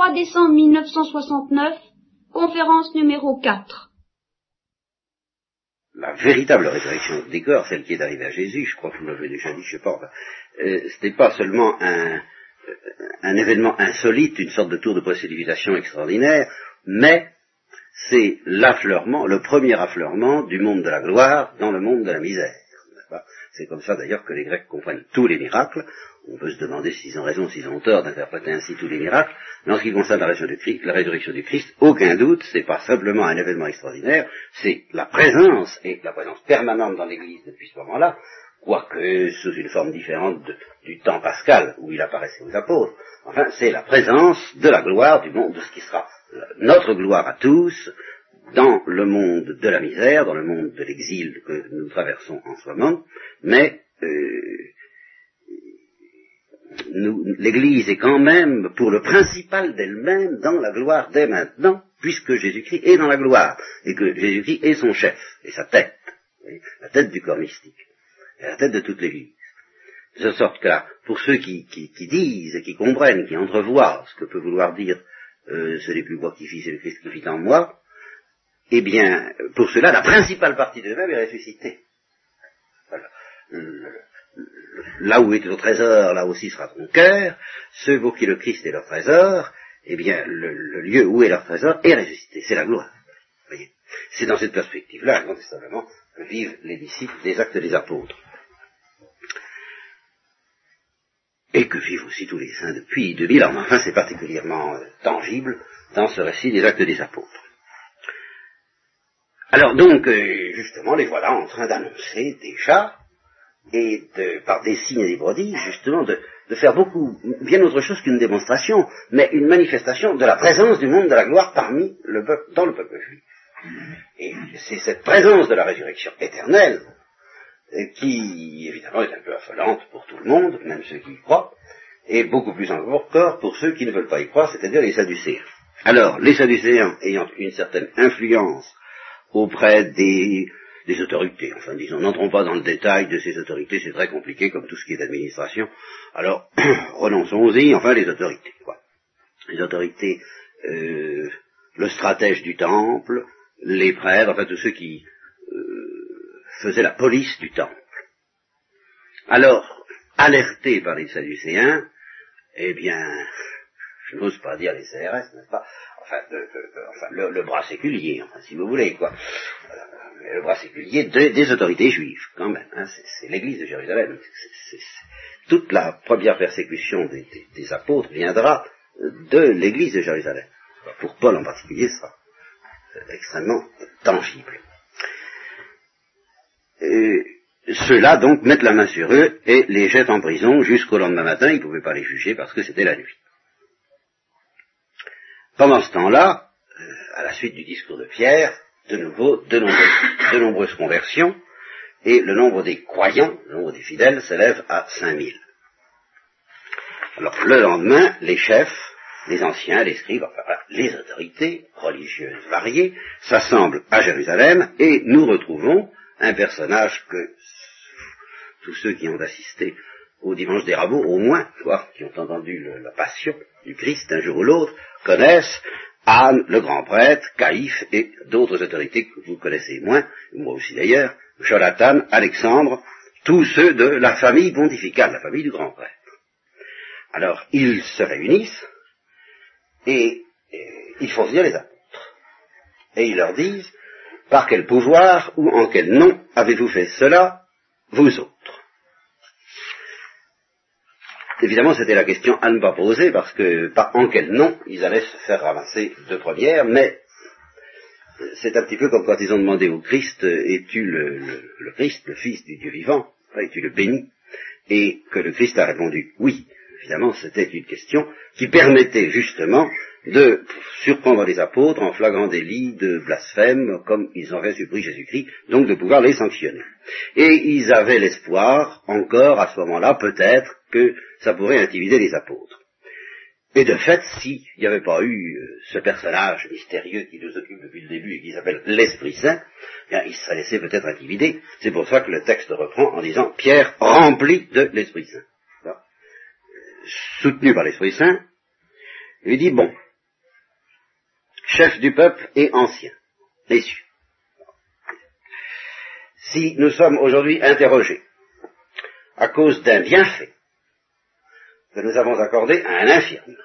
3 décembre 1969, conférence numéro 4. La véritable résurrection des corps, celle qui est arrivée à Jésus, je crois que vous l'avez déjà dit, je sais pas, euh, ce n'est pas seulement un, euh, un événement insolite, une sorte de tour de précipitation extraordinaire, mais c'est l'affleurement, le premier affleurement du monde de la gloire dans le monde de la misère. C'est comme ça d'ailleurs que les Grecs comprennent tous les miracles. On peut se demander s'ils ont raison, s'ils ont tort d'interpréter ainsi tous les miracles. Mais en ce qui concerne la résurrection du Christ, aucun doute, c'est pas simplement un événement extraordinaire, c'est la présence, et la présence permanente dans l'Église depuis ce moment-là, quoique sous une forme différente du temps pascal où il apparaissait aux apôtres. Enfin, c'est la présence de la gloire du monde, de ce qui sera notre gloire à tous, dans le monde de la misère, dans le monde de l'exil que nous traversons en ce moment, mais euh, l'Église est quand même, pour le principal d'elle-même, dans la gloire dès maintenant, puisque Jésus-Christ est dans la gloire, et que Jésus-Christ est son chef, et sa tête, la tête du corps mystique, et la tête de toute l'Église. De sorte que là, pour ceux qui, disent et qui comprennent, qui entrevoient ce que peut vouloir dire euh, ce n'est plus moi qui vis, c'est le Christ qui vit en moi, eh bien, pour cela, la principale partie de l'eux-mêmes est ressuscitée. Là où est ton trésor, là aussi sera ton cœur. Ceux pour qui le Christ est leur trésor, eh bien, le, lieu où est leur trésor est ressuscité. C'est la gloire. C'est dans cette perspective-là, incontestablement, que vivent les disciples des actes des apôtres. Et que vivent aussi tous les saints depuis 2000 ans. Enfin, c'est particulièrement euh, tangible dans ce récit des actes des apôtres. Alors donc, euh, justement, les voilà en train d'annoncer déjà, et de, par des signes et des prodiges, justement, de, faire beaucoup, bien autre chose qu'une démonstration, mais une manifestation de la présence du monde de la gloire parmi le peuple, dans le peuple juif. Et c'est cette présence de la résurrection éternelle euh, qui, évidemment, est un peu affolante pour tout le monde, même ceux qui y croient, et beaucoup plus encore pour ceux qui ne veulent pas y croire, c'est-à-dire les Sadducéens. Alors, les Sadducéens ayant une certaine influence auprès des, autorités. Enfin, disons, n'entrons pas dans le détail de ces autorités, c'est très compliqué comme tout ce qui est administration. Alors, renonçons-y, enfin, les autorités, quoi. Les autorités, euh, le stratège du temple, les prêtres, enfin, tous ceux qui euh, faisaient la police du temple. Alors, alertés par les Sadducéens, eh bien, je n'ose pas dire les CRS, n'est-ce pas enfin, le, bras séculier, enfin, si vous voulez, quoi. Euh, le bras séculier des autorités juives, quand même. Hein, c'est l'église de Jérusalem. toute la première persécution des, apôtres viendra de l'église de Jérusalem. Pour Paul en particulier, ce sera extrêmement tangible. Ceux-là, donc, mettent la main sur eux et les jettent en prison jusqu'au lendemain matin. Ils ne pouvaient pas les juger parce que c'était la nuit. Pendant ce temps-là, euh, à la suite du discours de Pierre, de nouveau, de nombreuses, conversions, et le nombre des croyants, le nombre des fidèles, s'élève à 5000. Alors, le lendemain, les chefs, les anciens, les scribes, enfin, les autorités religieuses variées, s'assemblent à Jérusalem et nous retrouvons un personnage que tous ceux qui ont assisté au dimanche des rameaux, au moins, qui ont entendu la passion du Christ un jour ou l'autre, connaissent Anne, le grand prêtre, Caïphe et d'autres autorités que vous connaissez moins, moi aussi d'ailleurs, Jonathan, Alexandre, tous ceux de la famille pontificale, la famille du grand prêtre. Alors, ils se réunissent et, ils font venir les apôtres. Et ils leur disent, par quel pouvoir ou en quel nom avez-vous fait cela, vous autres? Évidemment, c'était la question à ne pas poser, parce que pas en quel nom ils allaient se faire ramasser de première, mais c'est un petit peu comme quand ils ont demandé au Christ, es-tu le, Christ, le Fils du Dieu vivant, es-tu le béni? Et que le Christ a répondu oui. Évidemment, c'était une question qui permettait justement de surprendre les apôtres en flagrant délit de blasphème, comme ils avaient surpris Jésus-Christ, donc de pouvoir les sanctionner. Et ils avaient l'espoir, encore à ce moment-là, peut-être, que ça pourrait intimider les apôtres. Et de fait, s'il n'y avait pas eu euh, ce personnage mystérieux qui nous occupe depuis le début et qui s'appelle l'Esprit Saint, bien, il serait laissé peut-être intimider. C'est pour ça que le texte reprend en disant Pierre rempli de l'Esprit Saint. Soutenu par l'Esprit Saint, il dit, bon, chefs du peuple et anciens, messieurs. Si nous sommes aujourd'hui interrogés à cause d'un bienfait que nous avons accordé à un infirme,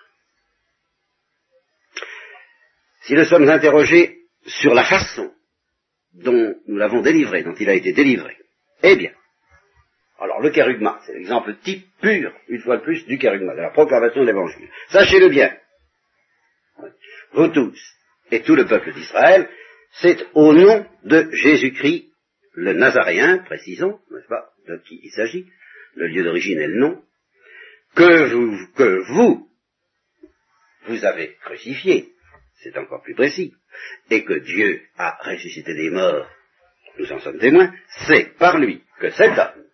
si nous sommes interrogés sur la façon dont nous l'avons délivré, dont il a été délivré, eh bien, alors le kérugma, c'est l'exemple type pur, une fois de plus, du kérugma, de la proclamation de l'évangile. Sachez-le bien, vous tous et tout le peuple d'Israël, c'est au nom de Jésus-Christ, le Nazaréen, précisons, n'est-ce pas, de qui il s'agit, le lieu d'origine et le nom, que vous, que vous, vous avez crucifié, c'est encore plus précis, et que Dieu a ressuscité des morts, nous en sommes témoins, c'est par lui que cet homme,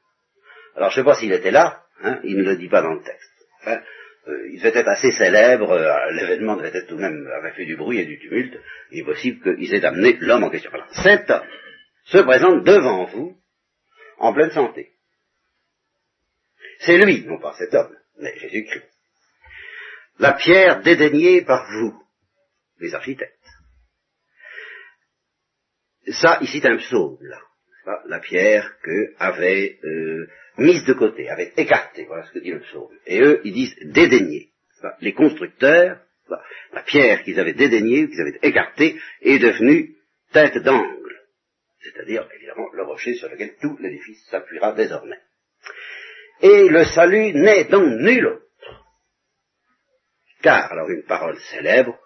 alors je ne sais pas s'il était là, hein, il ne le dit pas dans le texte, hein, euh, il devait être assez célèbre, euh, l'événement devait être tout de même, avait fait du bruit et du tumulte, il est possible qu'ils aient amené l'homme en question. Cet homme se présente devant vous en pleine santé. C'est lui, non pas cet homme, mais Jésus-Christ. La pierre dédaignée par vous, les architectes. Ça, ici, c'est un psaume. La pierre que avait euh, mise de côté, avait écarté, voilà ce que dit le psaume. Et eux, ils disent dédaigner. Les constructeurs, la pierre qu'ils avaient dédaignée, qu'ils avaient écartée, est devenue tête d'angle. C'est-à-dire, évidemment, le rocher sur lequel tout l'édifice s'appuiera désormais. Et le salut n'est dans nul autre. Car, alors une parole célèbre,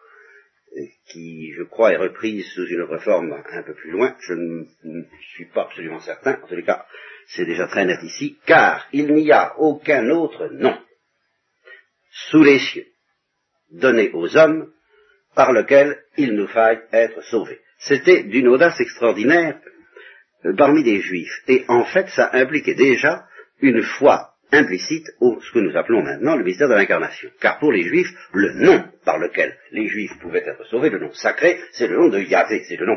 qui, je crois, est reprise sous une autre forme un peu plus loin, je ne suis pas absolument certain, en tous les cas, c'est déjà très net ici, car il n'y a aucun autre nom sous les cieux donné aux hommes par lequel il nous faille être sauvés. C'était d'une audace extraordinaire euh, parmi les juifs, et en fait ça impliquait déjà une foi implicite au ce que nous appelons maintenant le mystère de l'incarnation. Car pour les Juifs, le nom par lequel les Juifs pouvaient être sauvés, le nom sacré, c'est le nom de Yahvé, c'est le nom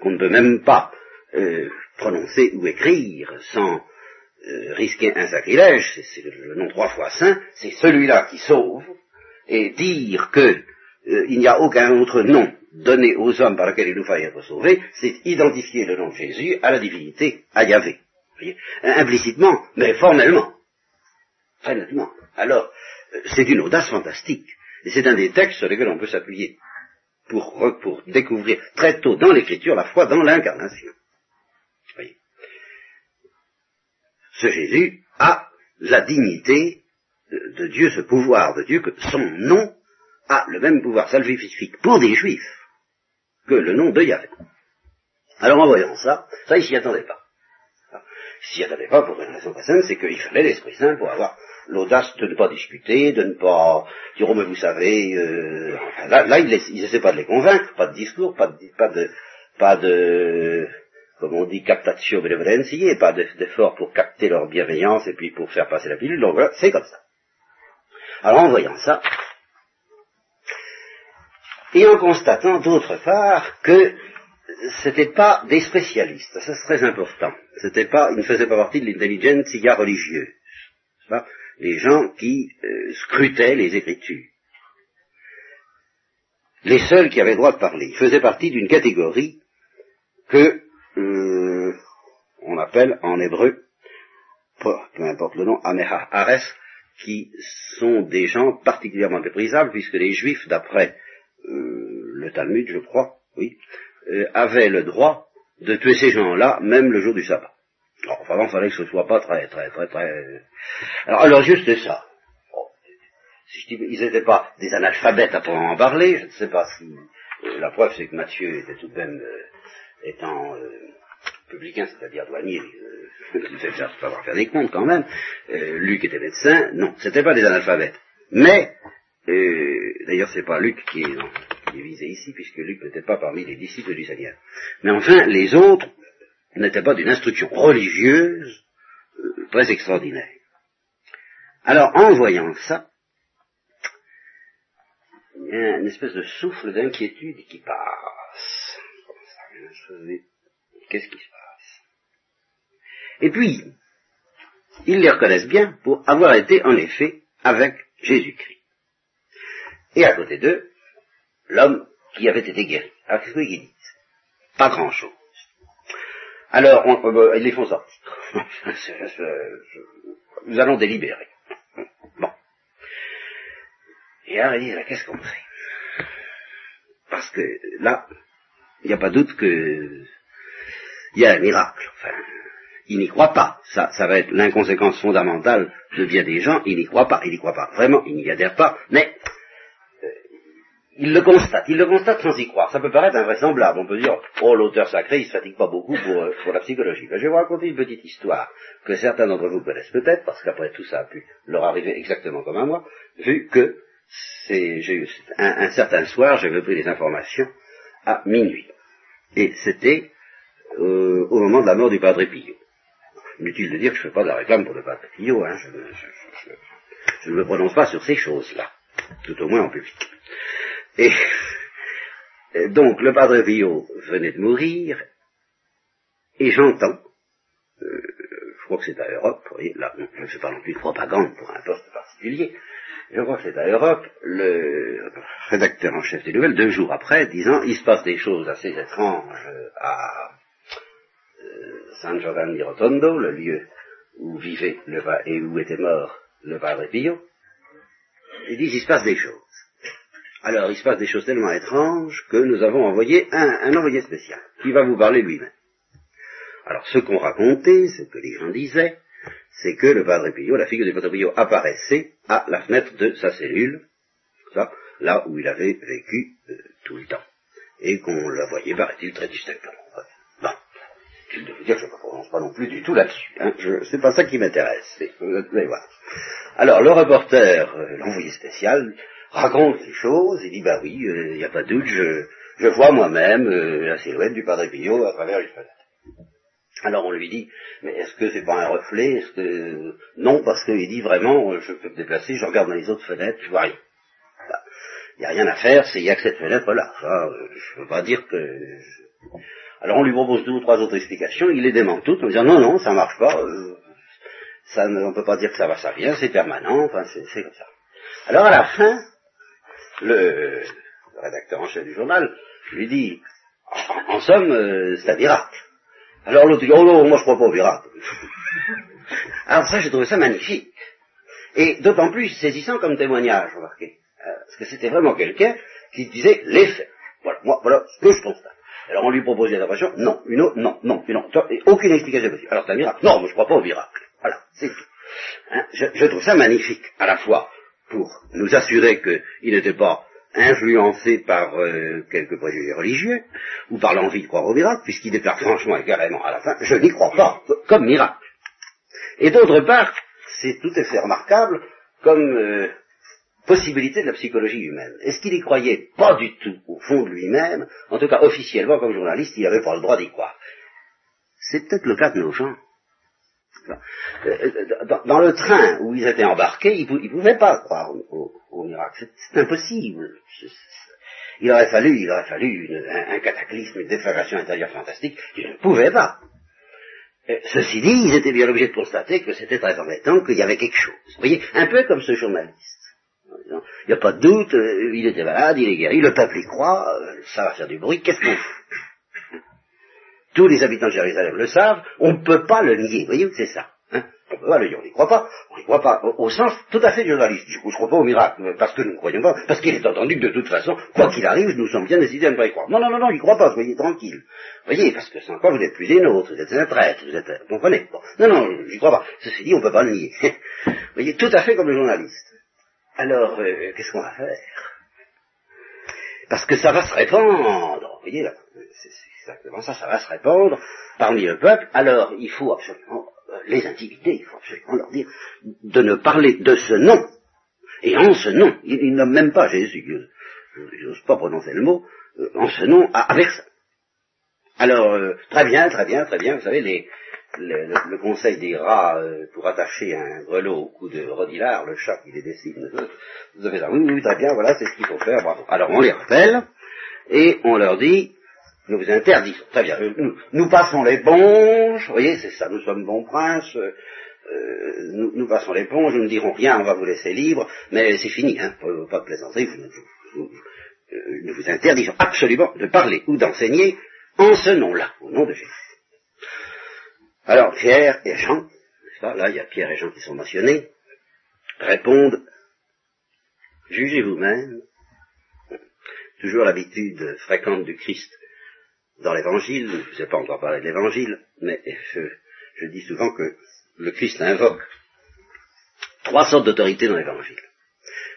qu'on ne peut même pas euh, prononcer ou écrire sans euh, risquer un sacrilège, c'est le, nom trois fois saint, c'est celui-là qui sauve, et dire que euh, n'y a aucun autre nom donné aux hommes par lequel il nous faille être sauvés, c'est identifier le nom de Jésus à la divinité, à Yahvé. Implicitement, mais formellement. Très nettement. Alors, euh, c'est une audace fantastique. Et c'est un des textes sur lesquels on peut s'appuyer pour, pour découvrir très tôt dans l'écriture la foi dans l'incarnation. Voyez. Ce Jésus a la dignité de Dieu, ce pouvoir de Dieu, que son nom a le même pouvoir salvifique pour des juifs que le nom de Yahvé. Alors en voyant ça, ça il s'y attendait pas. Il s'y attendait pas pour une raison très simple, c'est qu'il fallait l'Esprit Saint pour avoir l'audace de ne pas discuter, de ne pas dire oh mais vous savez, euh, là, là il essaie pas de les convaincre, pas de discours, pas de pas de pas de comme on dit captatio benevolentiae, pas d'effort pour capter leur bienveillance et puis pour faire passer la pilule, donc voilà, c'est comme ça. Alors en voyant ça, et en constatant d'autre part que c'était pas des spécialistes, ça c'est très important, c'était pas, ils ne faisaient pas partie de l'intelligentsia religieuse les gens qui euh, scrutaient les Écritures. Les seuls qui avaient droit de parler. Ils faisaient partie d'une catégorie que euh, on appelle en hébreu, peu importe le nom, Ameha Ares, qui sont des gens particulièrement méprisables, puisque les Juifs, d'après euh, le Talmud, je crois, oui, avaient le droit de tuer ces gens-là, même le jour du sabbat. Alors, vraiment, il fallait que ce soit pas très, très, très, très... Alors, alors juste ça. si je dis, ils n'étaient pas des analphabètes à pouvoir en parler, je ne sais pas si... Euh, la preuve, c'est que Matthieu était tout de même, euh, étant euh, publicain, c'est-à-dire douanier, il devait savoir faire des comptes quand même, Luc était médecin, non, c'était pas des analphabètes. Mais, d'ailleurs, c'est pas Luc qui est, qui est visé ici, puisque Luc n'était pas parmi les disciples du Seigneur. Mais enfin, les autres, n'était pas d'une instruction religieuse euh, très extraordinaire. Alors, en voyant ça, il y a une espèce de souffle d'inquiétude qui passe. Qu'est-ce qui se passe? Et puis, ils les reconnaissent bien pour avoir été en effet avec Jésus-Christ. Et à côté d'eux, l'homme qui avaient été guéris. Alors qu'est-ce qu'ils disent Pas grand-chose. Alors, on, ils les font sortir. Nous allons délibérer. Bon. Et alors ils disent, qu'est-ce qu'on fait Parce que là, il n'y a pas doute que il y a un miracle. Enfin, ils n'y croient pas. Ça, ça va être l'inconséquence fondamentale de bien des gens. Ils n'y croient pas. Ils n'y croient pas. Vraiment, ils n'y adhèrent pas. Mais euh, ils le constatent. Ils le constatent sans y croire. Ça peut paraître invraisemblable. On peut dire, oh, l'auteur sacré, il se fatigue pas beaucoup pour, euh, la psychologie. Je vais vous raconter une petite histoire que certains d'entre vous connaissent peut-être, parce qu'après tout ça a pu leur arriver exactement comme à moi, vu que c'est, j'ai un, certain soir, j'avais pris des informations à minuit. Et c'était euh, au moment de la mort du Padre Pio. Inutile de dire que je ne fais pas de la réclame pour le Padre Pio, hein, je, ne me prononce pas sur ces choses-là, tout au moins en public. Et, donc le Padre Pio venait de mourir, et j'entends, euh, je crois que c'est à Europe, vous voyez, là, je ne fais pas non plus de propagande pour un poste particulier, je crois que c'est à Europe, le rédacteur en chef des nouvelles, deux jours après, disant, il se passe des choses assez étranges à San Giovanni Rotondo, le lieu où vivait le et où était mort le Padre Pio, ils disent il se passe des choses. Alors il se passe des choses tellement étranges que nous avons envoyé un, envoyé spécial qui va vous parler lui-même. Alors ce qu'on racontait, ce que les gens disaient, c'est que le Padre Pio, la figure du Padre Pio apparaissait à la fenêtre de sa cellule, là où il avait vécu euh, tout le temps, et qu'on la voyait, paraît-il, très distinctement je de vous dire que je ne prononce pas non plus du tout là-dessus. Hein. C'est pas ça qui m'intéresse. Alors, le reporter, euh, l'envoyé spécial, raconte les choses et dit, bah oui, il euh, n'y a pas de doute, je, je vois moi-même euh, la silhouette du Padre Pio à travers les fenêtres. Alors on lui dit, mais est-ce que c'est pas un reflet Est-ce que non parce qu'il dit vraiment, je peux me déplacer, je regarde dans les autres fenêtres, je vois rien. Il n'y a rien à faire, il n'y a que cette fenêtre là. je ne veux pas dire que alors on lui propose deux ou trois autres explications, il les dément toutes en disant non, non, ça marche pas, euh, ça, on ne peut pas dire que ça va, ça vient, c'est permanent, enfin c'est comme ça. Alors à la fin, le, rédacteur en chef du journal lui dit, en, somme, euh, c'est un miracle. Alors l'autre dit, oh non, moi je crois pas au miracle. Alors ça, j'ai trouvé ça magnifique. Et d'autant plus saisissant comme témoignage, remarquez. Euh, parce que c'était vraiment quelqu'un qui disait les faits. Voilà, moi, voilà ce que je constate. Alors on lui propose l'intervention, non, une autre, non, non, une autre, aucune explication possible. Alors c'est un miracle. Non, mais je crois pas au miracle. Voilà, c'est tout. Hein, je, trouve ça magnifique, à la fois pour nous assurer qu'il n'était pas influencé par euh, quelques préjugés religieux, ou par l'envie de croire au miracle, puisqu'il déclare franchement et carrément à la fin, je n'y crois pas, comme miracle. Et d'autre part, c'est tout à fait remarquable comme euh, possibilité de la psychologie humaine. Est-ce qu'il y croyait Pas du tout, au fond de lui-même? En tout cas, officiellement, comme journaliste, il n'avait pas le droit d'y croire. C'est peut-être le cas de nos gens. Euh, dans le train où ils étaient embarqués, ils ne pouvaient pas croire au, miracle. C'est impossible. Il aurait fallu, il aurait fallu un, cataclysme, une déflagration intérieure fantastique. Ils ne pouvaient pas. Euh, ceci dit, ils étaient bien obligés de constater que c'était très embêtant, qu'il y avait quelque chose. Vous voyez, un peu comme ce journaliste. Il n'y a pas de doute, euh, il était malade, il est guéri, le peuple y croit, ça va faire du bruit, qu'est-ce qu'on fait? Tous les habitants de Jérusalem le savent, on ne peut pas le nier, voyez, c'est ça. Hein on peut pas le nier, on n'y croit pas, on n'y croit pas, au, sens tout à fait journaliste. Je ne crois pas au miracle, parce que nous ne croyons pas, parce qu'il est entendu que de toute façon, quoi qu'il arrive, nous sommes bien décidés à ne pas y croire. Non, non, non, non, il ne croit pas, soyez tranquille. Voyez, parce que sans quoi vous n'êtes plus des nôtres, vous êtes un traître, vous êtes, vous comprenez? Non, non, j'y crois pas. Ceci dit, on ne peut pas le nier. voyez, tout à fait comme le journaliste. Alors, euh, qu'est-ce qu'on va faire? Parce que ça va se répandre. Vous voyez là, c'est exactement ça, ça va se répandre parmi le peuple. Alors, il faut absolument euh, les intimider, il faut absolument leur dire de ne parler de ce nom. Et en ce nom, ils, n'ont même pas Jésus, ils n'osent pas prononcer le mot, euh, en ce nom, avec ça. Alors, très bien, très bien, très bien, vous savez, le, conseil des rats euh, pour attacher un grelot au cou de Rodilard, le chat qui les dessine. Vous avez ça, oui, oui, très bien, voilà, c'est ce qu'il faut faire. Alors on les rappelle, et on leur dit, nous vous interdisons, très bien, nous, passons l'éponge, vous voyez, c'est ça, nous sommes bons princes, euh, nous, passons l'éponge, nous ne dirons rien, on va vous laisser libre, mais c'est fini, hein, pas de plaisanterie, vous, nous vous interdigeons absolument de parler ou d'enseigner en ce nom-là, au nom de Jésus. Alors Pierre et Jean, là il y a Pierre et Jean qui sont mentionnés, répondent, jugez vous-même, toujours l'habitude fréquente du Christ dans l'évangile, je ne sais pas encore parler de l'évangile, mais je, dis souvent que le Christ invoque trois sortes d'autorité dans l'évangile.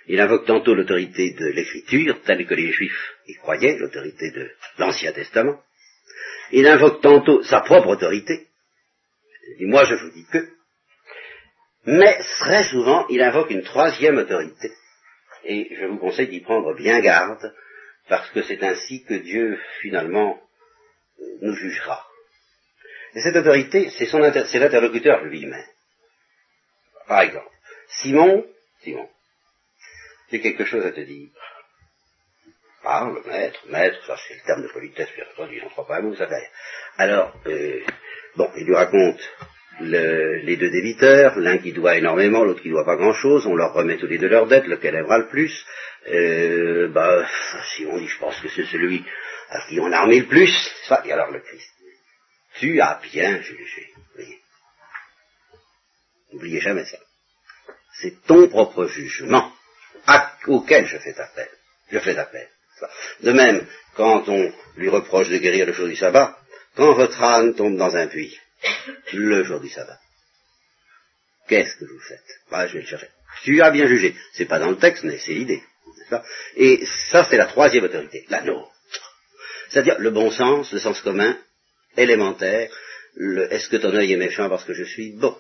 Il invoque tantôt l'autorité de l'écriture, telle que les Juifs y croyaient, l'autorité de l'Ancien Testament. Il invoque tantôt sa propre autorité. Il dit, moi je vous dis que. Mais très souvent, il invoque une troisième autorité. Et je vous conseille d'y prendre bien garde, parce que c'est ainsi que Dieu, finalement, nous jugera. Et cette autorité, c'est l'interlocuteur lui-même. Par exemple, Simon, Simon, j'ai quelque chose à te dire. Parle, maître, maître, ça c'est le terme de politesse, bien entendu, j'en crois pas à vous, ça. Alors, euh, bon, il lui raconte les deux débiteurs, l'un qui doit énormément, l'autre qui doit pas grand-chose, on leur remet tous les deux leurs dettes, lequel aimera le plus. Euh, bah, Simon dit, je pense que c'est celui à qui on a armé le plus, ça, et alors le Christ. Tu as bien jugé. N'oubliez jamais ça. C'est ton propre jugement auquel je fais appel. Je fais appel. De même, quand on lui reproche de guérir le jour du sabbat, quand votre âne tombe dans un puits, le jour du sabbat, qu'est-ce que vous faites? Bah, Je vais le chercher. Tu as bien jugé. C'est pas dans le texte, mais c'est l'idée. Et ça, c'est la troisième autorité, la nôtre. C'est-à-dire le bon sens, le sens commun, élémentaire, le est-ce que ton œil est méchant parce que je suis bon?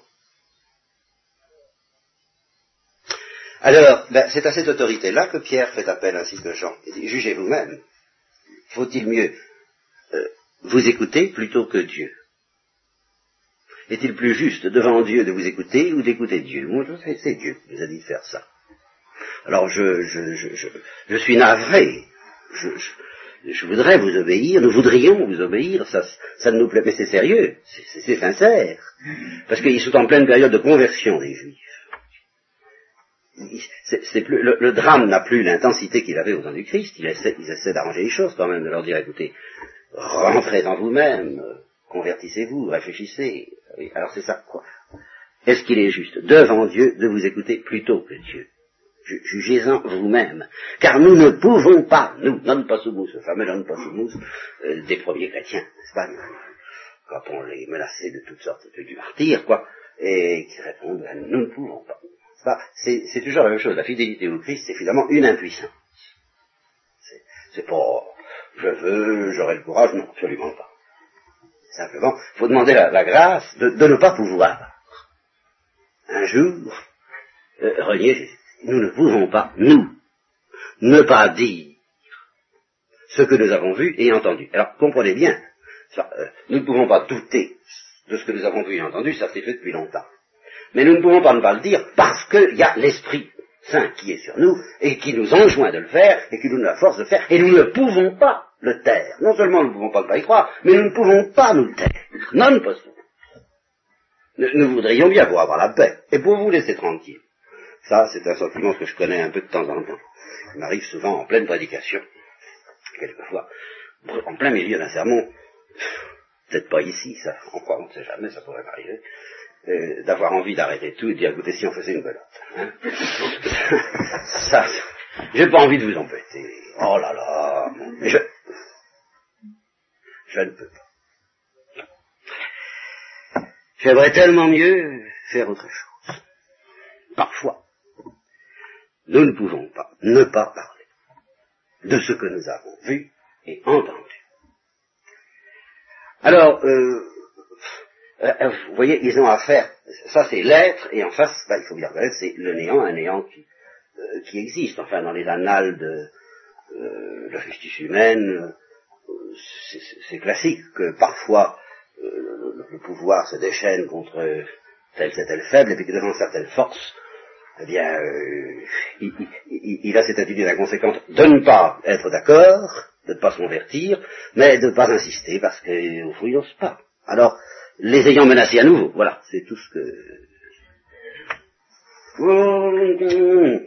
Alors, ben, c'est à cette autorité-là que Pierre fait appel ainsi que Jean. Il dit, jugez vous-même. Faut-il mieux euh, vous écouter plutôt que Dieu? Est-il plus juste devant Dieu de vous écouter ou d'écouter Dieu? Moi, c'est Dieu qui nous a dit de faire ça. Alors, je, je, je, je suis navré. Je, je, voudrais vous obéir, nous voudrions vous obéir, ça, ça ne nous plaît, mais c'est sérieux, c'est sincère. Parce qu'ils sont en pleine période de conversion des Juifs le, drame n'a plus l'intensité qu'il avait au temps du Christ. Ils essaient, d'arranger les choses quand même, de leur dire écoutez, rentrez en vous-même, convertissez-vous, réfléchissez. Alors c'est ça quoi. Est-ce qu'il est juste devant Dieu de vous écouter plutôt que Dieu? Jugez-en vous-même. Car nous ne pouvons pas, nous, non pas sous ce fameux non pas sous euh, des premiers chrétiens, n'est-ce pas? Quand on les menaçait de toutes sortes de, du martyr, quoi, et qui répondent, nous ne pouvons pas c'est toujours la même chose. La fidélité au Christ, c'est finalement une impuissance. C'est pas je veux, j'aurai le courage, non, absolument pas. Simplement, il faut demander la, grâce de, ne pas pouvoir. Un jour, euh, renier Nous ne pouvons pas, nous, ne pas dire ce que nous avons vu et entendu. Alors, comprenez bien, euh, nous ne pouvons pas douter de ce que nous avons vu et entendu, ça s'est fait depuis longtemps. Mais nous ne pouvons pas ne pas le dire parce qu'il y a l'Esprit Saint qui est sur nous et qui nous enjoint de le faire et qui nous donne la force de faire et nous ne pouvons pas le taire. Non seulement nous ne pouvons pas ne pas y croire, mais nous ne pouvons pas nous taire. Non possible. Nous, voudrions bien pour avoir la paix et pour vous laisser tranquille. Ça, c'est un sentiment que je connais un peu de temps en temps. Il m'arrive souvent en pleine prédication, quelquefois, en plein milieu d'un sermon, peut-être pas ici, ça, on ne sait jamais, ça pourrait m'arriver, euh, d'avoir envie d'arrêter tout et de dire, écoutez, si on faisait une belote. Hein ça, j'ai pas envie de vous embêter. Oh là là, je ne peux pas. J'aimerais tellement mieux faire autre chose. Parfois, nous ne pouvons pas ne pas parler de ce que nous avons vu et entendu. Alors, euh, euh, vous voyez, ils ont affaire, ça c'est l'être, et en face, bah, il faut bien reconnaître, c'est le néant, un néant euh, qui existe, enfin dans les annales de, la justice humaine, c'est classique que parfois le, pouvoir se déchaîne contre telle c'est telle faible, et puis que devant certaines forces, eh bien, il, a cette attitude inconséquente de ne pas être d'accord, de ne pas se convertir, mais de ne pas insister, parce qu'au fond, il n'ose pas. Alors, les ayant menacés à nouveau. Voilà, c'est tout ce que...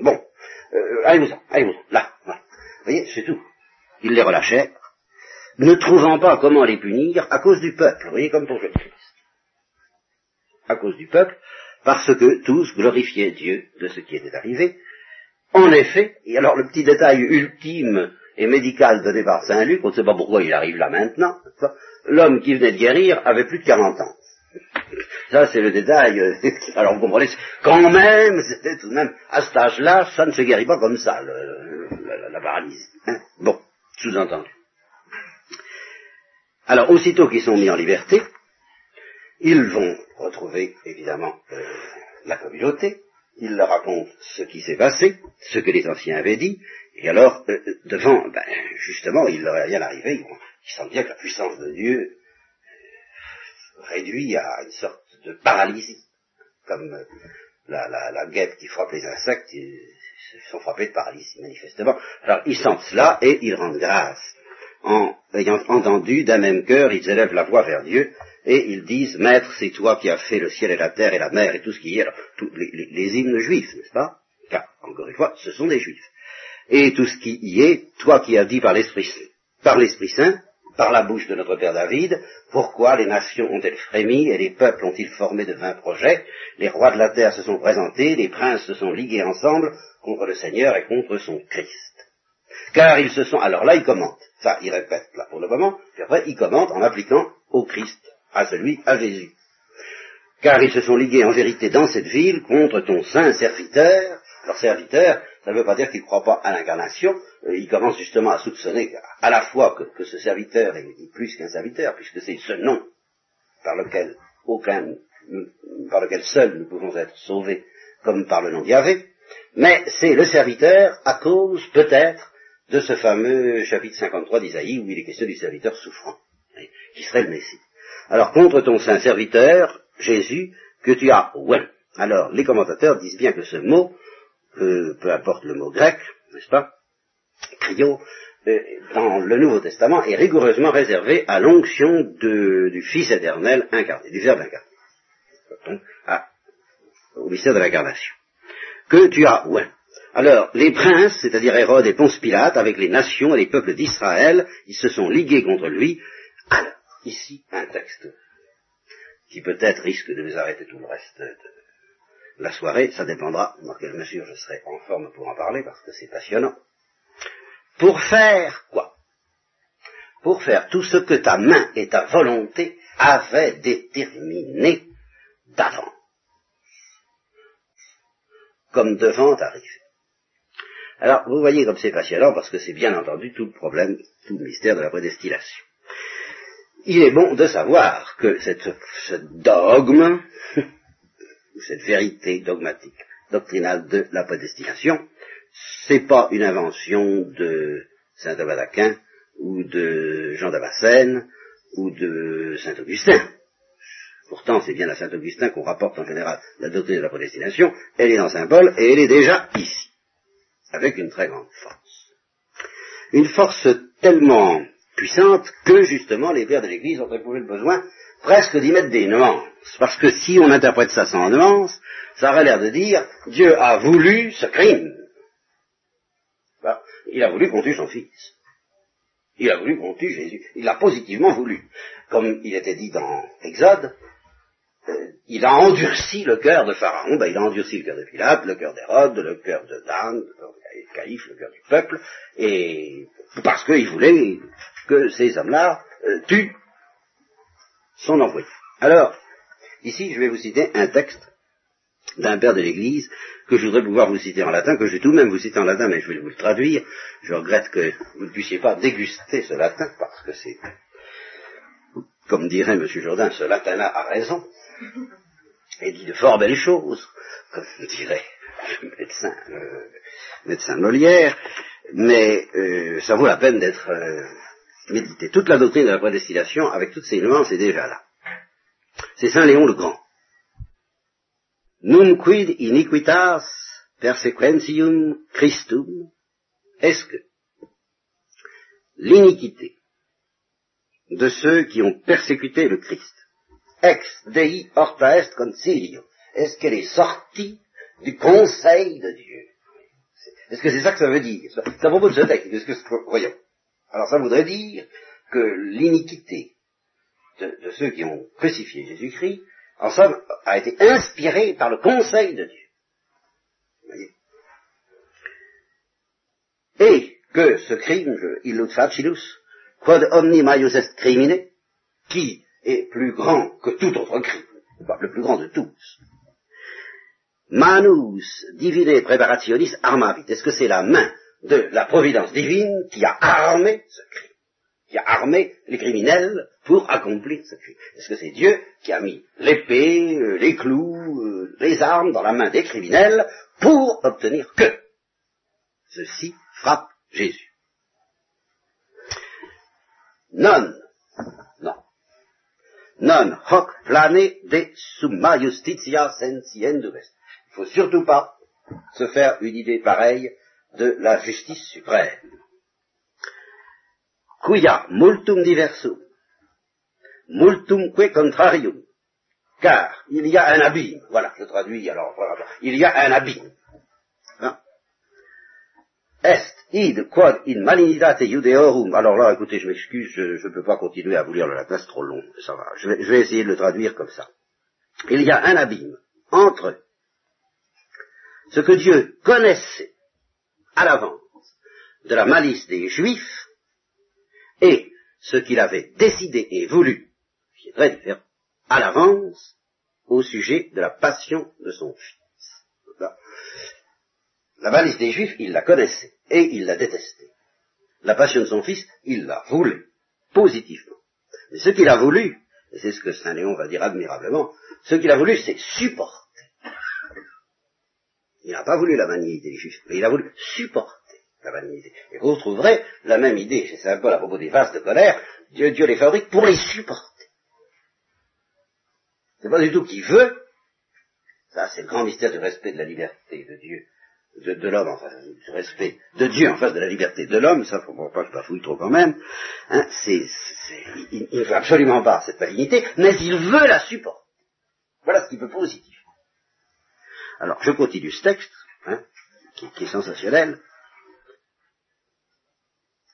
Bon, euh, allez-vous-en, allez-vous-en, là, voilà. Vous voyez, c'est tout. ils les relâchèrent, ne trouvant pas comment les punir à cause du peuple. Vous voyez, comme pour Jésus-Christ. À cause du peuple, parce que tous glorifiaient Dieu de ce qui était arrivé. En effet, et alors le petit détail ultime et médical donné par Saint Luc, on ne sait pas pourquoi il arrive là maintenant, l'homme qui venait de guérir avait plus de 40 ans. Ça, c'est le détail. Euh, alors, vous comprenez, quand même, c'était tout de même, à cet âge-là, ça ne se guérit pas comme ça, la, paralysie. Hein. bon, sous-entendu. Alors, aussitôt qu'ils sont mis en liberté, ils vont retrouver, évidemment, euh, la communauté, ils leur racontent ce qui s'est passé, ce que les anciens avaient dit, et alors, euh, devant, ben, justement, il leur est rien arrivé, ils sentent bien que la puissance de Dieu réduit à une sorte de paralysie, comme euh, la, la, guêpe qui frappe les insectes, ils sont frappés de paralysie, manifestement. Alors, ils sentent cela et ils rendent grâce. En ayant entendu d'un même cœur, ils élèvent la voix vers Dieu et ils disent, Maître, c'est toi qui as fait le ciel et la terre et la mer et tout ce qui est, alors, tous les, les hymnes juifs, n'est-ce pas? Car, encore une fois, ce sont des juifs. Et tout ce qui y est, toi qui as dit par l'Esprit, par l'Esprit Saint, par la bouche de notre Père David, pourquoi les nations ont-elles frémi et les peuples ont-ils formé de vains projets? Les rois de la terre se sont présentés, les princes se sont ligués ensemble contre le Seigneur et contre son Christ. Car ils se sont, alors là ils commentent, ça ils répètent là pour le moment, puis après ils commentent en appliquant au Christ, à celui, à Jésus. Car ils se sont ligués en vérité dans cette ville contre ton saint serviteur, leur serviteur, ça ne veut pas dire qu'il ne croit pas à l'incarnation. Euh, il commence justement à soupçonner à la fois que, ce serviteur est, plus qu'un serviteur, puisque c'est ce nom par lequel aucun, par lequel seul nous pouvons être sauvés, comme par le nom d'Yahvé, mais c'est le serviteur à cause peut-être de ce fameux chapitre 53 d'Isaïe où il est question du serviteur souffrant, qui serait le Messie. Alors contre ton saint serviteur, Jésus, que tu as ouais. Alors les commentateurs disent bien que ce mot peu, importe le mot grec, n'est-ce pas, cryo, euh, dans le Nouveau Testament est rigoureusement réservé à l'onction du Fils éternel incarné, du Verbe incarné, au mystère de l'incarnation. Que tu as ouais. Alors, les princes, c'est-à-dire Hérode et Ponce Pilate, avec les nations et les peuples d'Israël, ils se sont ligués contre lui. Alors, ici, un texte qui peut-être risque de nous arrêter tout le reste de, la soirée, ça dépendra dans quelle mesure je serai en forme pour en parler, parce que c'est passionnant. Pour faire quoi? Pour faire tout ce que ta main et ta volonté avaient déterminé d'avant, comme devant arriver. Alors, vous voyez comme c'est passionnant, parce que c'est bien entendu tout le problème, tout le mystère de la prédestination. Il est bon de savoir que cette, ce dogme cette vérité dogmatique, doctrinale de la prédestination, c'est pas une invention de saint Thomas d'Aquin ou de Jean Damascène ou de saint Augustin. Pourtant, c'est bien à saint Augustin qu'on rapporte en général la doctrine de la prédestination. Elle est dans saint Paul et elle est déjà ici, avec une très grande force. Une force tellement puissante que justement les pères de l'Église ont éprouvé le besoin presque d'y mettre des nuances. Parce que si on interprète ça sans nuances, ça aurait l'air de dire Dieu a voulu ce crime. il a voulu qu'on tue son fils. Il a voulu qu'on tue Jésus. Il l'a positivement voulu. Comme il était dit dans Exode, il a endurci le cœur de Pharaon, ben, il a endurci le cœur de Pilate, le cœur d'Hérode, le cœur de Dan, le cœur de le cœur du peuple, et parce qu'il voulait que ces hommes-là euh, tuent son envoyé. Alors, ici, je vais vous citer un texte d'un père de l'Église que je voudrais pouvoir vous citer en latin, que je vais tout de même vous citer en latin, mais je vais vous le traduire. Je regrette que vous ne puissiez pas déguster ce latin, parce que c'est, comme dirait M. Jourdain, ce latin-là a raison, et dit de fort belles choses, comme dirait le médecin, euh, médecin Molière, mais euh, ça vaut la peine d'être euh, méditer. Toute la doctrine de la prédestination, avec toutes ses nuances, est déjà là. C'est Saint Léon le Grand. Num quid iniquitas persequentium Christum est-ce que l'iniquité de ceux qui ont persécuté le Christ, ex dei horta est concilio, est-ce qu'elle est sortie du conseil de Dieu? Est-ce que c'est ça que ça veut dire? C'est à propos de ce texte, que, voyons. Alors ça voudrait dire que l'iniquité de, ceux qui ont crucifié Jésus-Christ, en somme, a été inspirée par le conseil de Dieu. Et que ce crime, illud facilus, quod omni maius est crimine, qui est plus grand que tout autre crime, le plus grand de tous, manus divine preparationis armavit. Est-ce que c'est la main de la providence divine qui a armé ce crime, qui a armé les criminels pour accomplir ce crime? Est-ce que c'est Dieu qui a mis l'épée, euh, les clous, euh, les armes dans la main des criminels pour obtenir que ceci frappe Jésus? Non, non. Hoc plane de summa justitia sentiendurest faut surtout pas se faire une idée pareille de la justice suprême. Quia multum diversum, multum que contrarium, car il y a un abîme, voilà, je traduis alors, il y a un abîme. Est id quod in malignitate judeorum, alors là, écoutez, je m'excuse, je ne peux pas continuer à vous lire le latin, c'est trop long, ça va, je vais, je vais essayer de le traduire comme ça. Il y a un abîme entre ce que Dieu connaissait à l'avance de la malice des Juifs et ce qu'il avait décidé et voulu, qui est très différent, à l'avance au sujet de la passion de son fils. La malice des Juifs, il la connaissait et il la détestait. La passion de son fils, il la voulait, positivement. Mais ce qu'il a voulu, et c'est ce que Saint Léon va dire admirablement, ce qu'il a voulu, c'est supporter il n'a pas voulu la malignité des juifs, mais il a voulu supporter la malignité. Et vous retrouverez la même idée chez Saint Paul à propos des vases de colère. Dieu, Dieu les fabrique pour les supporter. C'est pas du tout qu'il veut. Ça, c'est le grand mystère du respect de la liberté de Dieu, de, l'homme, enfin, du respect de Dieu en face de la liberté de l'homme. Ça, faut pas que je fouille trop quand même. Hein, c'est, il ne veut absolument pas cette malignité, mais il veut la supporter. Voilà ce qu'il veut positif. Alors, je continue ce texte, hein, qui, est sensationnel.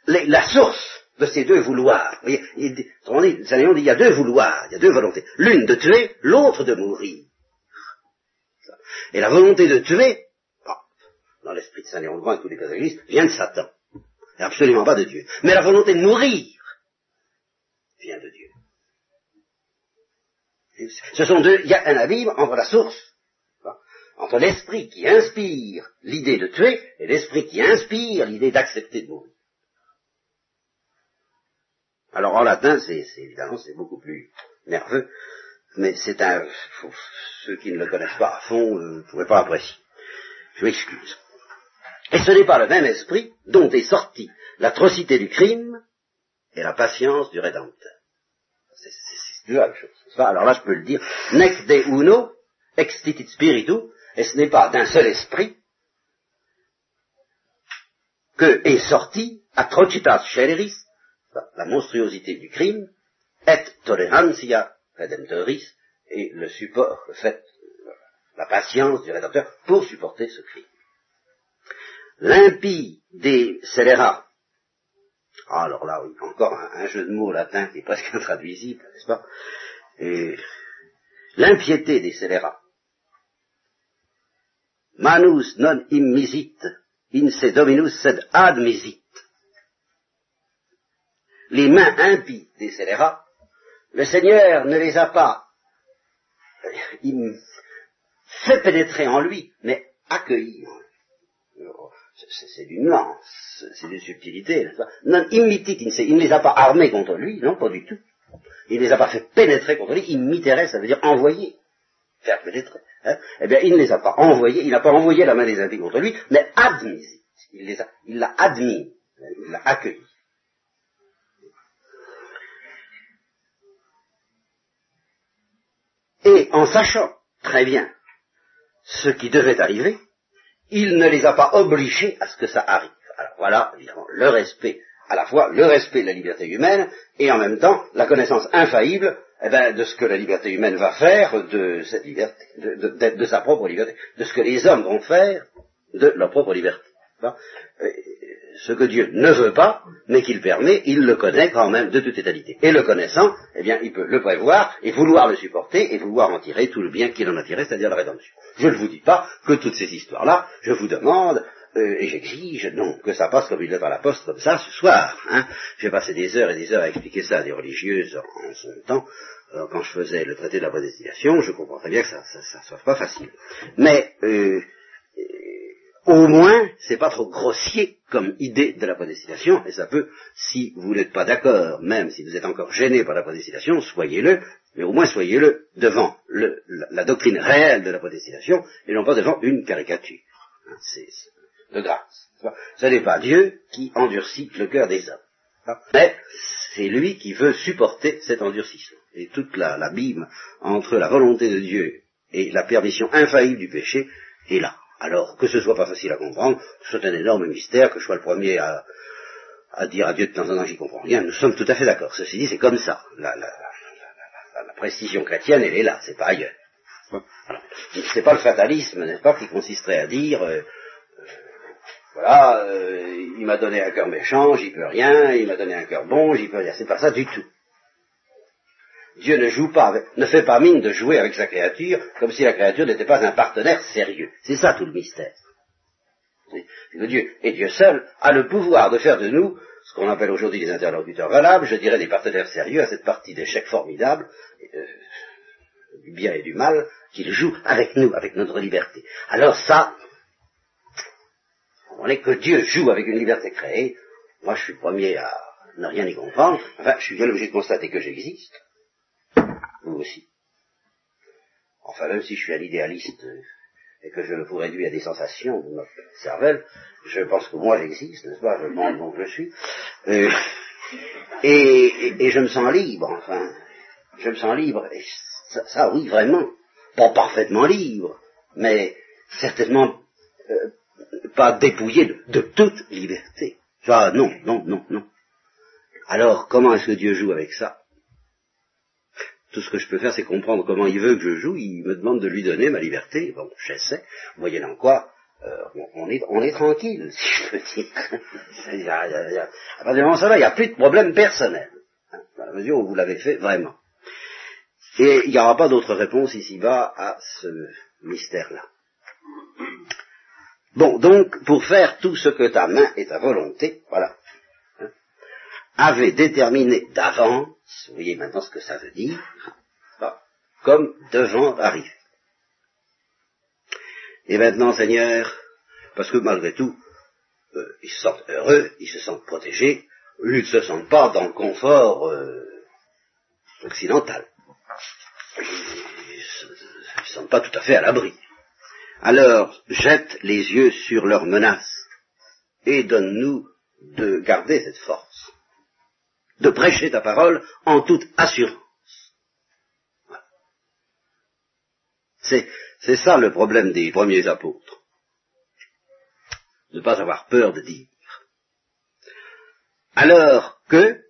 la source de ces deux vouloirs, vous voyez, il, dit, il y a deux vouloirs, il y a deux volontés. L'une de tuer, l'autre de mourir. Et la volonté de tuer, dans l'esprit de Saint Léon et tous les catéchistes, vient de Satan. Et absolument pas de Dieu. Mais la volonté de mourir vient de Dieu. Ce sont deux, il y a un abîme entre la source entre l'esprit qui inspire l'idée de tuer et l'esprit qui inspire l'idée d'accepter de mourir. Alors en latin, c'est évidemment c'est beaucoup plus nerveux, mais c'est un ceux qui ne le connaissent pas à fond ne euh, pourraient pas apprécier. Je m'excuse. Et ce n'est pas le même esprit dont est sortie l'atrocité du crime et la patience du Rédempteur. C'est deux la chose. Alors là, je peux le dire. Nec de uno, extitit spiritu, et ce n'est pas d'un seul esprit que est sorti atrocitas sceleris, la monstruosité du crime, et tolerantia redemptoris, et le support, le fait, la patience du Rédempteur pour supporter ce crime. L'impie des scélérats, alors là, oui, encore un, jeu de mots latin qui est presque intraduisible, n'est-ce pas? L'impiété des scélérats. Manus non immisit, in se dominus sed admisit. Les mains impies des scélérats, le Seigneur ne les a pas il fait pénétrer en lui, mais accueilli C'est d'une nuance, c'est d'une subtilité. Non il ne les a pas armés contre lui, non, pas du tout. Il ne les a pas fait pénétrer contre lui, immitere, ça veut dire envoyer, faire pénétrer. Hein, eh bien, il ne les a pas envoyés, il n'a pas envoyé la main des impies contre lui, mais admis. Il l'a admis, il l'a accueilli. Et en sachant très bien ce qui devait arriver, il ne les a pas obligés à ce que ça arrive. Alors voilà, évidemment, le respect, à la fois le respect de la liberté humaine et en même temps la connaissance infaillible eh ben, de ce que la liberté humaine va faire de cette liberté, de, sa propre liberté, de ce que les hommes vont faire de leur propre liberté. Euh, ce que Dieu ne veut pas, mais qu'il permet, il le connaît quand même de toute éternité. Et le connaissant, eh bien, il peut le prévoir et vouloir le supporter et vouloir en tirer tout le bien qu'il en a tiré, c'est-à-dire la rédemption. Je ne vous dis pas que toutes ces histoires-là, je vous demande, euh, et j'exige, non, que ça passe comme une lettre à la poste, comme ça, ce soir. Hein. J'ai passé des heures et des heures à expliquer ça à des religieuses en son temps, euh, quand je faisais le traité de la prédestination, je comprends très bien que ça ne soit pas facile. Mais euh, au moins, c'est pas trop grossier comme idée de la prédestination, et ça peut, si vous n'êtes pas d'accord, même si vous êtes encore gêné par la prédestination, soyez-le, mais au moins soyez-le devant la, doctrine réelle de la prédestination, et non pas devant une caricature. Hein, c'est de grâce. Ce n'est pas Dieu qui endurcit le cœur des hommes. Hein. Mais c'est lui qui veut supporter cet endurcissement. Et toute la, l'abîme entre la volonté de Dieu et la permission infaillible du péché est là. Alors, que ce soit pas facile à comprendre, c'est un énorme mystère, que je sois le premier à, dire à Dieu de temps en temps j'y comprends rien, nous sommes tout à fait d'accord. Ceci dit, c'est comme ça. La, précision chrétienne, elle est là, c'est pas ailleurs. C'est pas le fatalisme, n'est-ce pas, qui consisterait à dire, euh, euh, voilà, euh, il m'a donné un cœur méchant, j'y peux rien, il m'a donné un cœur bon, j'y peux rien. C'est pas ça du tout. Dieu ne joue pas, ne fait pas mine de jouer avec sa créature comme si la créature n'était pas un partenaire sérieux. C'est ça tout le mystère. Dieu, et Dieu seul, a le pouvoir de faire de nous ce qu'on appelle aujourd'hui des interlocuteurs valables, je dirais des partenaires sérieux à cette partie d'échec formidable, euh, du bien et du mal, qu'il joue avec nous, avec notre liberté. Alors ça, on est que Dieu joue avec une liberté créée, moi je suis premier à ne rien y comprendre, enfin je suis bien obligé de constater que j'existe, vous aussi. Enfin, même si je suis un idéaliste et que je vous réduis à des sensations de notre cervelle, je pense que moi j'existe, n'est-ce pas? Je demande donc je suis. Euh, et, je me sens libre, enfin. Je me sens libre. Et ça, oui, vraiment. Pas parfaitement libre, mais certainement euh, pas dépouillé de, de, toute liberté. Ça, non, non, non, non. Alors, comment est-ce que Dieu joue avec ça? Tout ce que je peux faire, c'est comprendre comment il veut que je joue. Il me demande de lui donner ma liberté. Bon, j'essaie. Moyennant quoi, euh, on, est, on est tranquille, si je peux dire. à partir du moment là, il n'y a plus de problème personnel. Hein, la mesure où vous l'avez fait vraiment. Et il n'y aura pas d'autre réponse ici-bas à ce mystère-là. Bon, donc, pour faire tout ce que ta main et ta volonté, voilà, avait déterminé d'avance vous voyez maintenant ce que ça veut dire, comme devant arriver. Et maintenant, Seigneur, parce que malgré tout, euh, ils se sentent heureux, ils se sentent protégés, ils ne se sentent pas dans le confort euh, occidental. Ils ne se sentent pas tout à fait à l'abri. Alors, jette les yeux sur leurs menaces et donne-nous de garder cette force de prêcher ta parole en toute assurance. C'est, c'est ça le problème des premiers apôtres. Ne pas avoir peur de dire. Alors que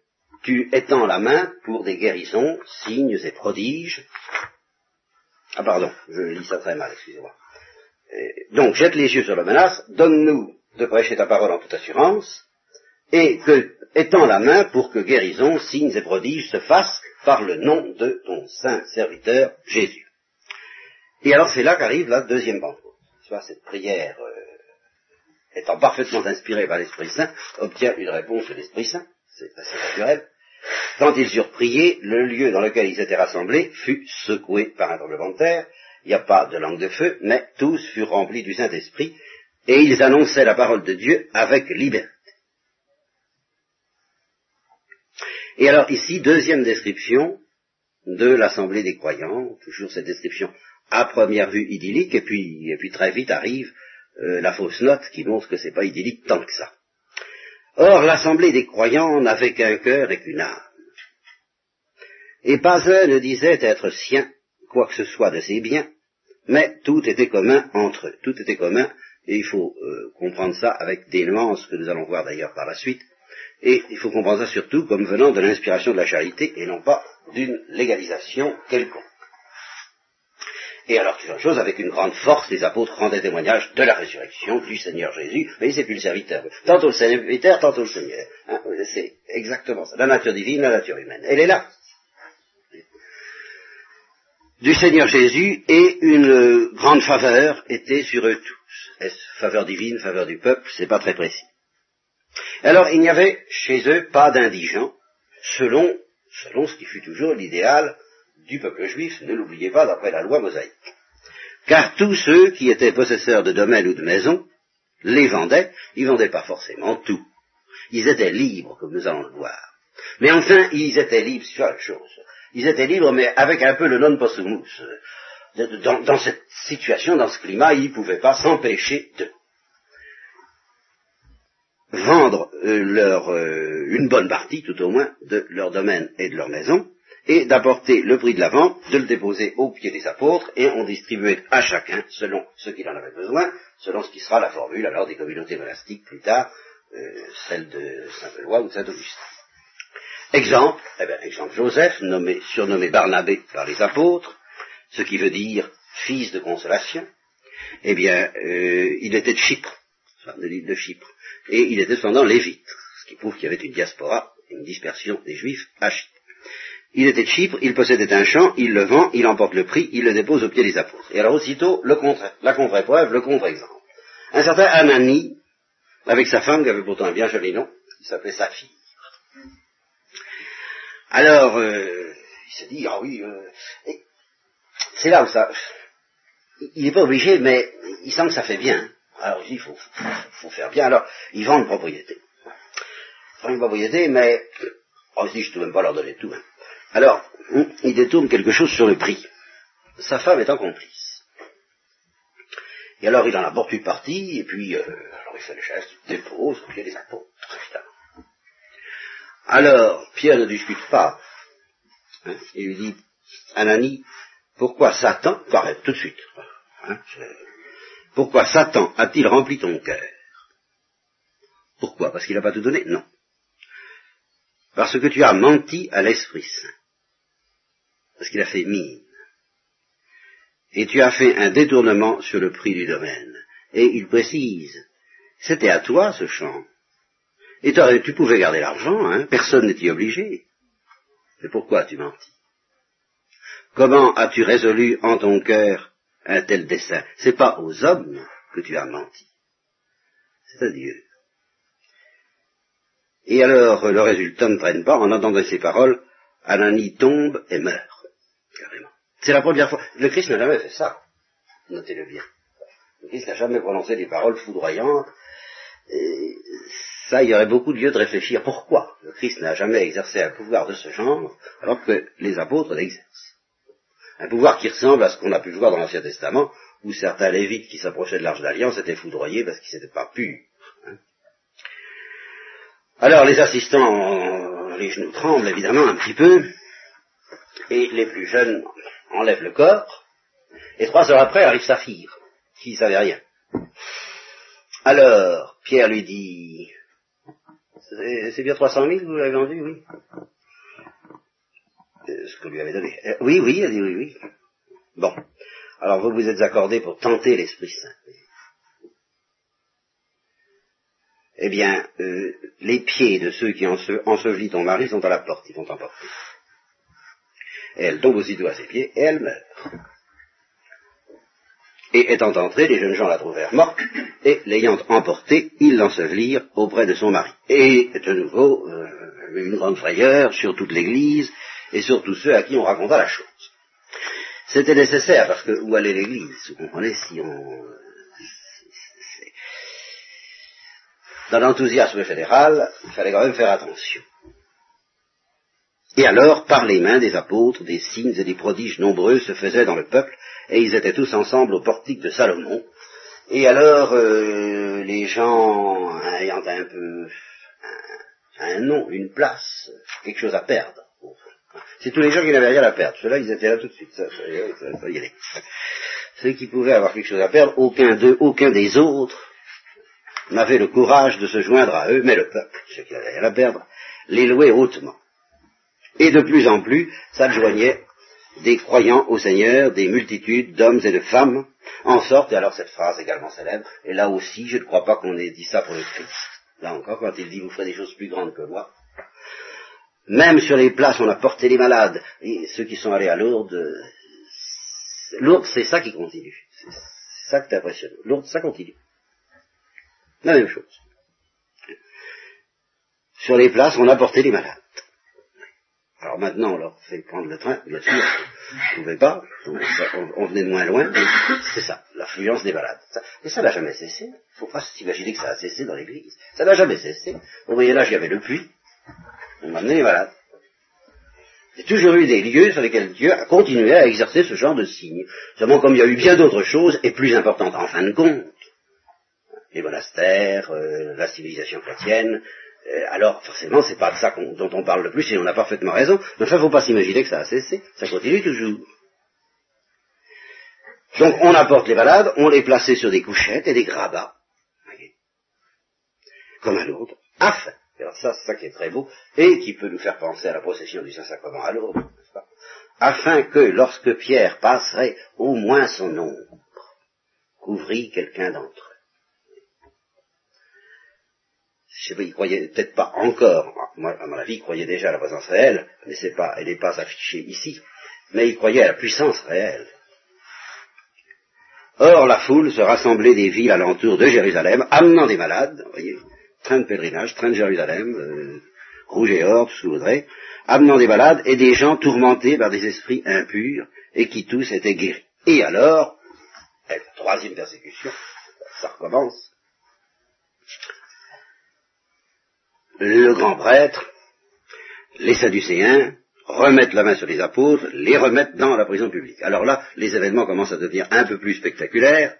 tu étends la main pour des guérisons, signes et prodiges. Ah pardon, je lis ça très mal, excusez-moi. Donc jette les yeux sur la menace, donne-nous de prêcher ta parole en toute assurance, et que étends la main pour que guérison, signes et prodiges se fassent par le nom de ton saint serviteur Jésus. Et alors c'est là qu'arrive la deuxième Pentecôte. Cette prière, euh, étant parfaitement inspirée par l'Esprit Saint, obtient une réponse de l'Esprit Saint, c'est assez naturel. Quand ils eurent prié, le lieu dans lequel ils étaient rassemblés fut secoué par un tremblement de terre. Il n'y a pas de langue de feu, mais tous furent remplis du Saint-Esprit, et ils annonçaient la parole de Dieu avec liberté. Et alors ici, deuxième description de l'assemblée des croyants, toujours cette description à première vue idyllique, et puis, et puis très vite arrive euh, la fausse note qui montre que c'est pas idyllique tant que ça. Or, l'assemblée des croyants n'avait qu'un cœur et qu'une âme. Et pas un ne disait être sien, quoi que ce soit de ses biens, mais tout était commun entre eux, tout était commun, et il faut euh, comprendre ça avec des nuances que nous allons voir d'ailleurs par la suite, et il faut comprendre ça surtout comme venant de l'inspiration de la charité et non pas d'une légalisation quelconque. Et alors, une chose, avec une grande force, les apôtres rendaient témoignage de la résurrection du Seigneur Jésus. Mais c'est plus le serviteur. Tantôt le serviteur, tantôt le Seigneur. Hein, c'est exactement ça. La nature divine, la nature humaine. Elle est là. Du Seigneur Jésus et une grande faveur était sur eux tous. Est-ce faveur divine, faveur du peuple? C'est pas très précis. Alors, il n'y avait chez eux pas d'indigents, selon, selon ce qui fut toujours l'idéal du peuple juif, ne l'oubliez pas d'après la loi mosaïque. Car tous ceux qui étaient possesseurs de domaines ou de maisons les vendaient, ils vendaient pas forcément tout. Ils étaient libres, comme nous allons le voir. Mais enfin, ils étaient libres, c'est une chose. Ils étaient libres, mais avec un peu le non possumus. Dans, dans cette situation, dans ce climat, ils ne pouvaient pas s'empêcher de vendre euh, leur, euh, une bonne partie, tout au moins, de leur domaine et de leur maison, et d'apporter le prix de la vente, de le déposer au pied des apôtres, et on distribuait à chacun, selon ce qu'il en avait besoin, selon ce qui sera la formule alors des communautés monastiques plus tard, euh, celle de Saint-Benoît ou de Saint-Augustin. Exemple, eh bien, exemple Joseph, nommé, surnommé Barnabé par les apôtres, ce qui veut dire fils de consolation, eh bien, euh, il était de Chypre, de l'île de Chypre, et il était cependant lévite, ce qui prouve qu'il y avait une diaspora, une dispersion des juifs à Chypre. Il était de Chypre, il possédait un champ, il le vend, il emporte le prix, il le dépose au pied des apôtres. Et alors aussitôt, le contre, la contre-épreuve, le contre-exemple. Un certain Anani, avec sa femme, qui avait pourtant un bien joli nom, qui s'appelait Saphir. Alors, euh, il s'est dit, ah oui, euh, c'est là où ça... Il n'est pas obligé, mais il sent que ça fait bien. Alors il dit, il faut, faut, faire bien. Alors, il vend une propriété. Il vend une propriété, mais... Oh, il dit, je ne peux même pas leur donner tout. Hein. Alors, il détourne quelque chose sur le prix. Sa femme est en complice. Et alors il en apporte une partie, et puis euh, alors il fait le geste, il dépose au pied des apôtres. Alors, Pierre ne discute pas. Hein, il lui dit, Anani, pourquoi Satan, arrête tout de suite, hein, pourquoi Satan a-t-il rempli ton cœur? Pourquoi? Parce qu'il n'a pas tout donné? Non. Parce que tu as menti à l'Esprit Saint parce qu'il a fait mine. Et tu as fait un détournement sur le prix du domaine. Et il précise, c'était à toi ce champ. Et tu pouvais garder l'argent, hein, personne y obligé. Mais pourquoi tu mentis Comment as-tu résolu en ton cœur un tel dessein C'est pas aux hommes que tu as menti, c'est à Dieu. Et alors le résultat ne traîne pas, en entendant ces paroles, Anani tombe et meurt. C'est la première fois. Le Christ n'a jamais fait ça. Notez-le bien. Le Christ n'a jamais prononcé des paroles foudroyantes. Ça, il y aurait beaucoup de lieu de réfléchir. Pourquoi le Christ n'a jamais exercé un pouvoir de ce genre, alors que les apôtres l'exercent? Un pouvoir qui ressemble à ce qu'on a pu voir dans l'Ancien Testament, où certains lévites qui s'approchaient de l'Arche d'Alliance étaient foudroyés parce qu'ils n'étaient pas purs. Hein. Alors les assistants, les genoux tremblent évidemment un petit peu, et les plus jeunes enlèvent le corps, et trois heures après arrive Saphir, qui ne savait rien. Alors, Pierre lui dit, c'est bien 300 000 que vous l'avez vendu, oui? Ce que lui avait donné. Euh, oui, oui, elle dit oui, oui. Bon. Alors vous vous êtes accordé pour tenter l'Esprit Saint. Eh bien, euh, les pieds de ceux qui ensevelit ton mari sont à la porte, ils vont t'emporter elle tombe aussitôt à ses pieds, et elle meurt. Et étant entrée, les jeunes gens la trouvèrent morte, et l'ayant emportée, ils l'ensevelirent auprès de son mari. Et de nouveau, euh, une grande frayeur sur toute l'Église, et sur tous ceux à qui on raconta la chose. C'était nécessaire, parce que où allait l'Église Vous comprenez si on... Dans l'enthousiasme fédéral, il fallait quand même faire attention. Et alors, par les mains des apôtres, des signes et des prodiges nombreux se faisaient dans le peuple, et ils étaient tous ensemble au portique de Salomon. Et alors, euh, les gens ayant un peu un, nom, une place, quelque chose à perdre. C'est tous les gens qui n'avaient rien à perdre. Ceux-là, ils étaient là tout de suite. Ça. Ceux qui pouvaient avoir quelque chose à perdre, aucun d'eux, aucun des autres n'avait le courage de se joindre à eux, mais le peuple, ceux qui n'avaient rien à perdre, les louait hautement. Et de plus en plus, ça joignait des croyants au Seigneur, des multitudes d'hommes et de femmes, en sorte, et alors cette phrase également célèbre, et là aussi, je ne crois pas qu'on ait dit ça pour le Christ. Là encore, quand il dit, vous ferez des choses plus grandes que moi, même sur les places, on a porté les malades, et ceux qui sont allés à Lourdes, Lourdes, c'est ça qui continue. C'est ça qui est impressionnant. Lourdes, ça continue. La même chose. Sur les places, on a porté les malades. Alors maintenant, on leur fait prendre le train, bien sûr, on ne pouvait pas, on, venait de moins loin, c'est ça, l'affluence des malades. et ça n'a jamais cessé. Il ne faut pas s'imaginer que ça a cessé dans l'église. Ça n'a jamais cessé. Au Moyen-Âge, il y le puits, on amenait les malades. Il y a toujours eu des lieux sur lesquels Dieu a continué à exercer ce genre de signes. Seulement comme il y a eu bien d'autres choses, et plus importantes en fin de compte, les monastères, euh, la civilisation chrétienne, euh, alors forcément c'est pas de ça dont on parle le plus et on a parfaitement raison, mais enfin faut pas s'imaginer que ça a cessé, ça continue toujours. Donc on apporte les malades, on les plaçait sur des couchettes et des grabats, comme un autre, afin, alors ça c'est ça qui est très beau, et qui peut nous faire penser à la procession du Saint-Sacrement à pas? Afin que lorsque Pierre passerait au moins son ombre, couvrit quelqu'un d'entre eux. Je sais pas, il croyait peut-être pas encore, moi, à mon avis, il croyait déjà à la présence réelle, mais elle n'est pas affichée ici, mais il croyait à la puissance réelle. Or, la foule se rassemblait des villes alentour de Jérusalem, amenant des malades, voyez, train de pèlerinage, train de Jérusalem, euh, rouge et or, tout ce amenant des malades et des gens tourmentés par des esprits impurs, et qui tous étaient guéris. Et alors, la troisième persécution, ça recommence le grand prêtre, les Sadducéens, remettent la main sur les apôtres, les remettent dans la prison publique. Alors là, les événements commencent à devenir un peu plus spectaculaires.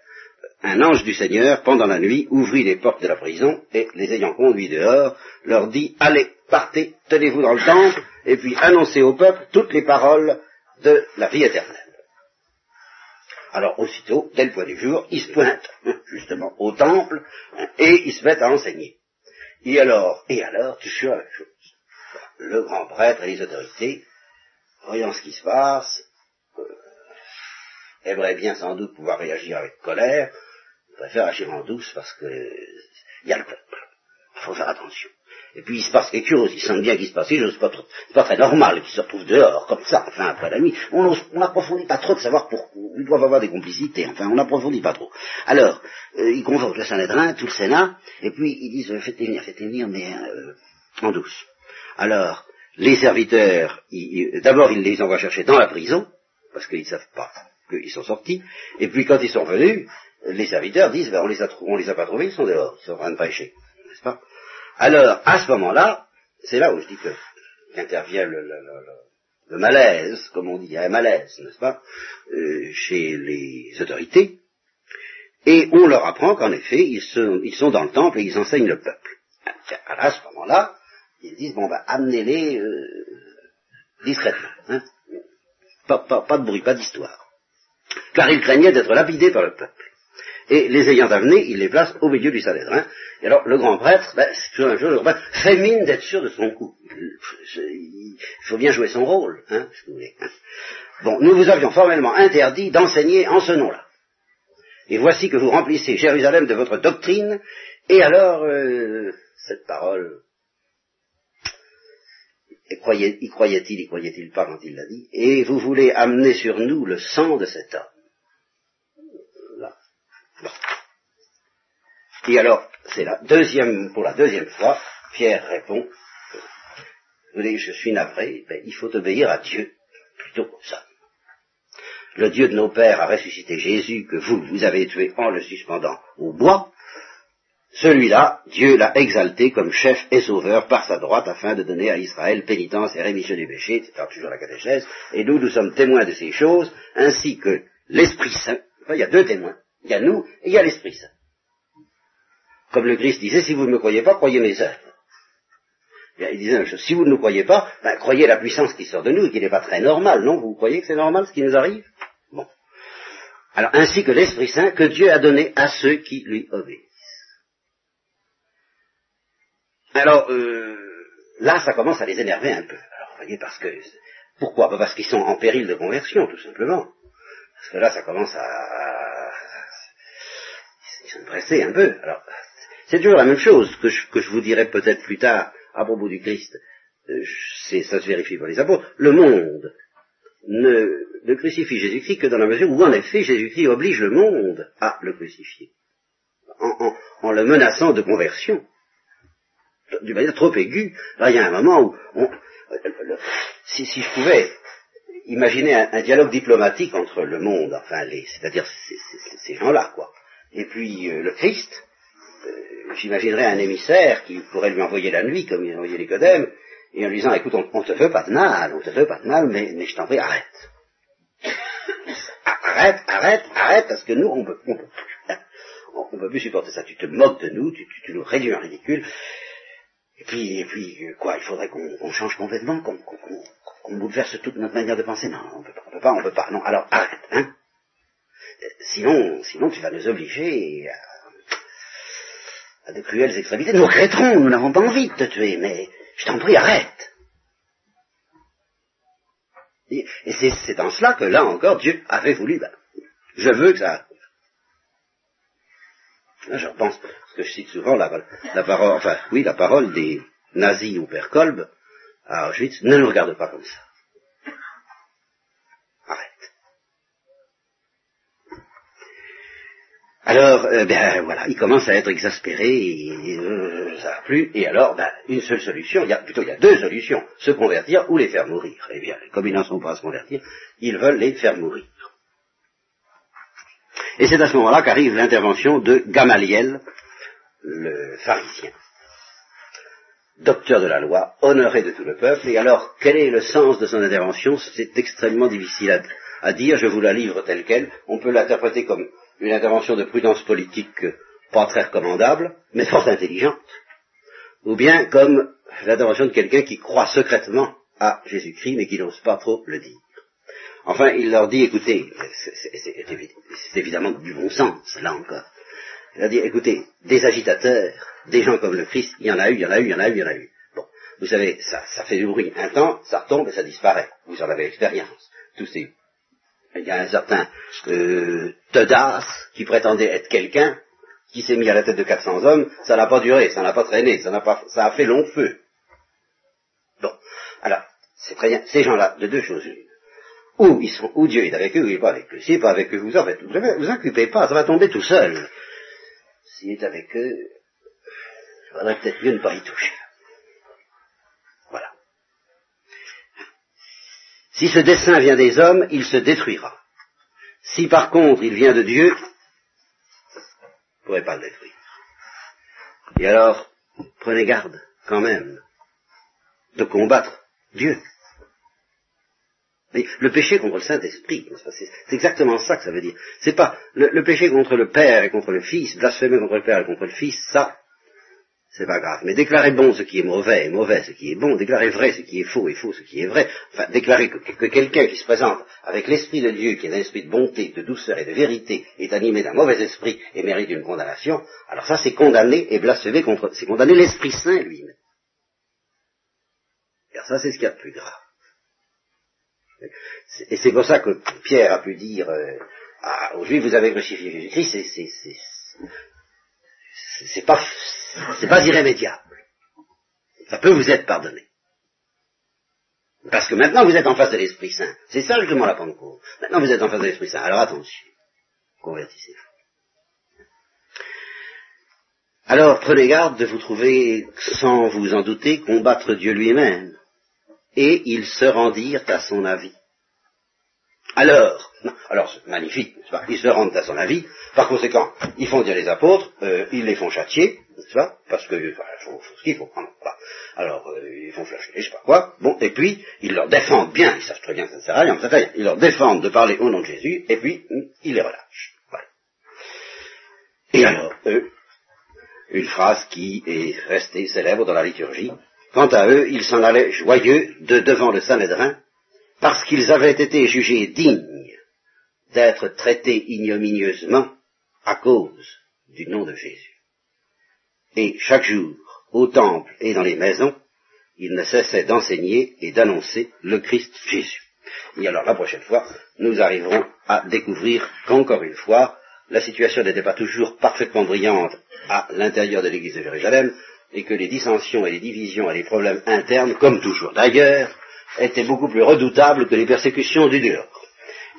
Un ange du Seigneur, pendant la nuit, ouvrit les portes de la prison et, les ayant conduits dehors, leur dit, allez, partez, tenez-vous dans le temple, et puis annoncez au peuple toutes les paroles de la vie éternelle. Alors aussitôt, dès le point du jour, ils se pointent justement au temple et ils se mettent à enseigner. Et alors, et alors, toujours la chose. Le grand prêtre et les autorités, voyant ce qui se passe, euh, aimeraient bien sans doute pouvoir réagir avec colère, préfèrent agir en douce parce que il y a le peuple. Il faut faire attention. Et puis il se passe quelque chose, ils sentent bien qu'il se passe quelque chose, c'est pas, pas très normal qu'ils se retrouvent dehors, comme ça, enfin après la nuit. On n'approfondit pas trop de savoir pourquoi. Ils doivent avoir des complicités, enfin on n'approfondit pas trop. Alors, euh, ils convoquent le Sanhédrin, tout le Sénat, et puis ils disent faites-les venir, faites-les venir, mais euh, en douce. Alors, les serviteurs, d'abord ils les envoient chercher dans la prison, parce qu'ils ne savent pas qu'ils sont sortis, et puis quand ils sont venus, les serviteurs disent ben, on les a on les a pas trouvés, ils sont dehors, ils sont en train de pêcher, n'est-ce pas? Alors, à ce moment-là, c'est là où je dis que qu'intervient le, malaise, comme on dit, il y a un malaise, n'est-ce pas, euh, chez les autorités, et on leur apprend qu'en effet, ils sont, dans le temple et ils enseignent le peuple. Alors, à ce moment-là, ils disent, bon, ben, amenez-les euh, discrètement, hein. pas, pas de bruit, pas d'histoire. Car ils craignaient d'être lapidés par le peuple et les ayant amenés, il les place au milieu du Sanhédrin. Et alors, le grand prêtre, ben, c'est toujours un jour, le grand prêtre fait mine d'être sûr de son coup. Il faut bien jouer son rôle, hein, si vous voulez. Hein. Bon, nous vous avions formellement interdit d'enseigner en ce nom-là. Et voici que vous remplissez Jérusalem de votre doctrine, et alors, euh, cette parole, y croyait-il, y croyait-il pas quand il l'a dit, et vous voulez amener sur nous le sang de cet homme. Et alors, c'est la deuxième, pour la deuxième fois, Pierre répond, vous voyez, je suis navré, ben, il faut obéir à Dieu plutôt que ça. Le Dieu de nos pères a ressuscité Jésus que vous, vous avez tué en le suspendant au bois. Celui-là, Dieu l'a exalté comme chef et sauveur par sa droite afin de donner à Israël pénitence et rémission du péché, c'est toujours la catéchèse, et nous, nous sommes témoins de ces choses, ainsi que l'Esprit Saint, enfin, il y a deux témoins, il y a nous et il y a l'Esprit Saint. Comme le Christ disait, si vous ne me croyez pas, croyez mes œuvres. Il disait si vous ne nous croyez pas, ben, croyez la puissance qui sort de nous et qui n'est pas très normale, non? Vous croyez que c'est normal ce qui nous arrive? Bon. Alors, ainsi que l'Esprit Saint que Dieu a donné à ceux qui lui obéissent. Alors, euh, là, ça commence à les énerver un peu. Alors, vous voyez, parce que Pourquoi? Bah, Parce qu'ils sont en péril de conversion, tout simplement. Parce que là, ça commence à... Ils sont pressés un peu. Alors, c'est toujours la même chose que je, vous dirai peut-être plus tard à propos du Christ. Euh, ça se vérifie par les apôtres. Le monde ne, crucifie Jésus-Christ que dans la mesure où, en effet, Jésus-Christ oblige le monde à le crucifier. En, le menaçant de conversion. D'une manière trop aiguë. Là, il y a un moment où si, je pouvais imaginer un, dialogue diplomatique entre le monde, enfin les, c'est-à-dire ces, gens-là, quoi, et puis euh, le Christ, j'imaginerais un émissaire qui pourrait lui envoyer la nuit, comme il a envoyé Nicodème, et en lui disant, écoute, on, te veut pas de mal, on te veut pas de mal, mais, je t'en prie, arrête. arrête, arrête, arrête, parce que nous, on peut, on peut plus. On, supporter ça. Tu te moques de nous, tu, nous réduis en ridicule. Et puis, et puis, quoi, il faudrait qu'on change complètement, qu'on bouleverse toute notre manière de penser. Non, on peut pas, on peut pas, on peut pas. Non, alors arrête, hein. Sinon, sinon tu vas nous obliger à, à de cruelles extrémités. Nous regretterons, nous n'avons pas envie de te tuer, mais je t'en prie, arrête. Et, c'est dans cela que là encore Dieu avait voulu. Ben, je veux que ça. Je repense, parce que je cite souvent la, parole, enfin oui, la parole des nazis ou Père Kolb à Auschwitz, ne nous regarde pas comme ça. Alors, euh, ben voilà, il commence à être exaspéré, et, euh, ça n'a plus, et alors, ben, une seule solution, il y a, plutôt il y a deux solutions, se convertir ou les faire mourir. Eh bien, comme ils n'en sont pas à se convertir, ils veulent les faire mourir. Et c'est à ce moment-là qu'arrive l'intervention de Gamaliel, le pharisien, docteur de la loi, honoré de tout le peuple, et alors, quel est le sens de son intervention? C'est extrêmement difficile à dire, je vous la livre telle qu'elle, on peut l'interpréter comme une intervention de prudence politique pas très recommandable, mais fort intelligente, ou bien comme l'intervention de quelqu'un qui croit secrètement à Jésus-Christ, mais qui n'ose pas trop le dire. Enfin, il leur dit, écoutez, c'est évidemment du bon sens, là encore. Il leur dit, écoutez, des agitateurs, des gens comme le Christ, il y en a eu, il y en a eu, il y en a eu, il y en a eu. Bon, vous savez, ça, ça fait du bruit un temps, ça retombe et ça disparaît. Vous en avez expérience. Tous ces il y a un certain euh, qui prétendait être quelqu'un, qui s'est mis à la tête de 400 hommes, ça n'a pas duré, ça n'a pas traîné, ça, n'a pas, ça a fait long feu. Bon, alors, c'est très bien, ces gens-là, de deux choses Ou ils sont, ou Dieu est avec eux, ou il n'est pas avec eux. S'il n'est pas avec eux, vous en faites, vous vous occupez pas, ça va tomber tout seul. S'il est avec eux, il faudrait peut-être mieux ne pas y toucher. Si ce dessein vient des hommes, il se détruira. Si par contre il vient de Dieu, vous ne pourrez pas le détruire. Et alors, prenez garde, quand même, de combattre Dieu. le péché contre le Saint-Esprit, c'est exactement ça que ça veut dire. C'est pas le, le, péché contre le Père et contre le Fils, blasphémer contre le Père et contre le Fils, ça, c'est pas grave. Mais déclarer bon ce qui est mauvais et mauvais ce qui est bon, déclarer vrai ce qui est faux et faux ce qui est vrai, enfin déclarer que, quelqu'un qui se présente avec l'esprit de Dieu, qui est un esprit de bonté, de douceur et de vérité, est animé d'un mauvais esprit et mérite une condamnation, alors ça c'est condamner et blasphémer contre, c'est condamner l'Esprit Saint lui-même. Car ça c'est ce qu'il y a de plus grave. Et c'est pour ça que Pierre a pu dire euh, aux Juifs, vous avez crucifié Jésus-Christ, c'est pas c'est pas irrémédiable. Ça peut vous être pardonné. Parce que maintenant vous êtes en face de l'Esprit Saint. C'est ça justement la Pentecôte. Maintenant vous êtes en face de l'Esprit Saint. Alors attention. Convertissez-vous. Alors prenez garde de vous trouver, sans vous en douter, combattre Dieu lui-même. Et ils se rendirent à son avis. Alors, alors c'est magnifique, ils se rendent à son avis, par conséquent, ils font dire les apôtres, euh, ils les font châtier, n'est-ce pas? Parce que il faut, ce qu'il faut prendre. Alors, euh, ils font châtier, je sais pas quoi. Bon, et puis, ils leur défendent bien, ils savent très bien que ça ne sert à rien, ça rien. Ils leur défendent de parler au nom de Jésus, et puis, ils les relâchent. Voilà. Et alors, eux, une phrase qui est restée célèbre dans la liturgie, quant à eux, ils s'en allaient joyeux de devant le Sanhédrin, parce qu'ils avaient été jugés dignes d'être traités ignominieusement à cause du nom de Jésus. Et chaque jour, au temple et dans les maisons, il ne cessait d'enseigner et d'annoncer le Christ Jésus. Et alors la prochaine fois, nous arriverons à découvrir qu'encore une fois, la situation n'était pas toujours parfaitement brillante à l'intérieur de l'Église de Jérusalem, et que les dissensions et les divisions et les problèmes internes, comme toujours d'ailleurs, étaient beaucoup plus redoutables que les persécutions du dehors.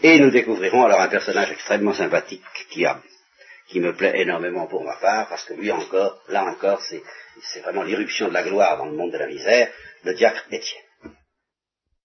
Et nous découvrirons alors un personnage extrêmement sympathique qui a, qui me plaît énormément pour ma part, parce que lui encore, là encore, c'est, c'est vraiment l'irruption de la gloire dans le monde de la misère, le diacre Étienne.